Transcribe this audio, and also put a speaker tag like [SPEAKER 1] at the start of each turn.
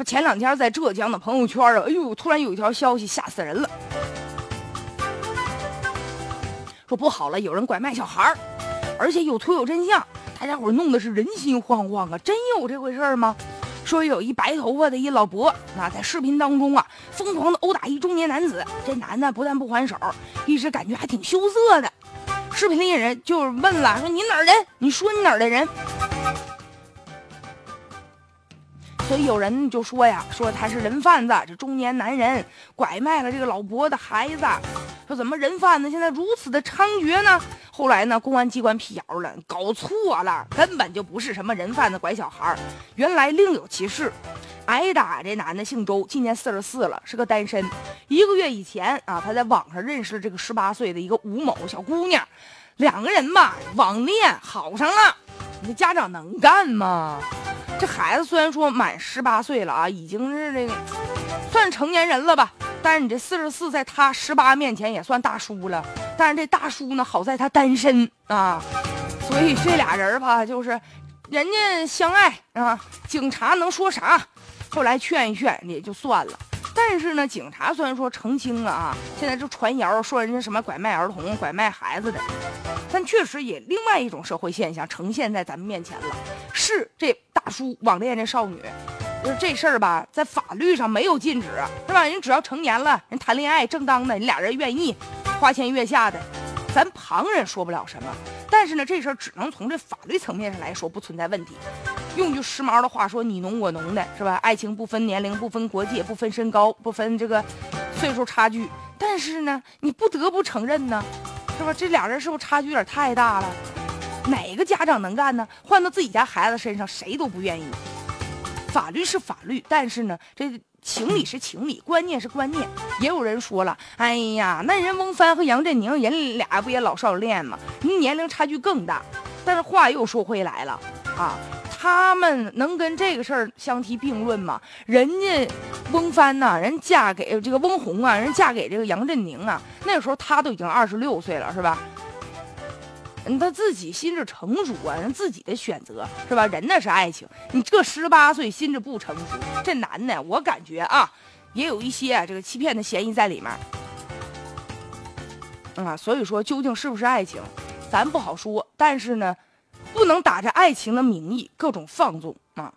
[SPEAKER 1] 说前两天在浙江的朋友圈啊，哎呦，突然有一条消息吓死人了，说不好了，有人拐卖小孩而且有图有真相，大家伙弄的是人心惶惶啊！真有这回事吗？说有一白头发的一老伯，那在视频当中啊，疯狂的殴打一中年男子。这男的不但不还手，一直感觉还挺羞涩的。视频里人就问了，说你哪儿人？你说你哪儿的人？所以有人就说呀，说他是人贩子，这中年男人拐卖了这个老伯的孩子。说怎么人贩子现在如此的猖獗呢？后来呢，公安机关辟谣了，搞错了，根本就不是什么人贩子拐小孩原来另有其事。挨打这男的姓周，今年四十四了，是个单身。一个月以前啊，他在网上认识了这个十八岁的一个吴某小姑娘，两个人吧网恋好上了。你家长能干吗？这孩子虽然说满十八岁了啊，已经是这个算成年人了吧，但是你这四十四在他十八面前也算大叔了。但是这大叔呢，好在他单身啊，所以这俩人吧，就是人家相爱啊，警察能说啥？后来劝一劝也就算了。但是呢，警察虽然说澄清了啊，现在就传谣说人家什么拐卖儿童、拐卖孩子的，但确实也另外一种社会现象呈现在咱们面前了，是这大叔网恋这少女，就是这事儿吧，在法律上没有禁止，是吧？人只要成年了，人谈恋爱正当的，你俩人愿意。花前月下的，咱旁人说不了什么，但是呢，这事儿只能从这法律层面上来说不存在问题。用句时髦的话说，你侬我侬的是吧？爱情不分年龄，不分国界，不分身高，不分这个岁数差距。但是呢，你不得不承认呢，是吧？这俩人是不是差距有点太大了？哪个家长能干呢？换到自己家孩子身上，谁都不愿意。法律是法律，但是呢，这。情理是情理，观念是观念。也有人说了，哎呀，那人翁帆和杨振宁，人俩不也老少恋吗？人年龄差距更大。但是话又说回来了，啊，他们能跟这个事儿相提并论吗？人家翁帆呐，人嫁给这个翁虹啊，人嫁给这个杨振宁啊，那时候他都已经二十六岁了，是吧？人他自己心智成熟啊，人自己的选择是吧？人那是爱情，你这十八岁心智不成熟，这男的我感觉啊，也有一些这个欺骗的嫌疑在里面。啊，所以说究竟是不是爱情，咱不好说。但是呢，不能打着爱情的名义各种放纵啊。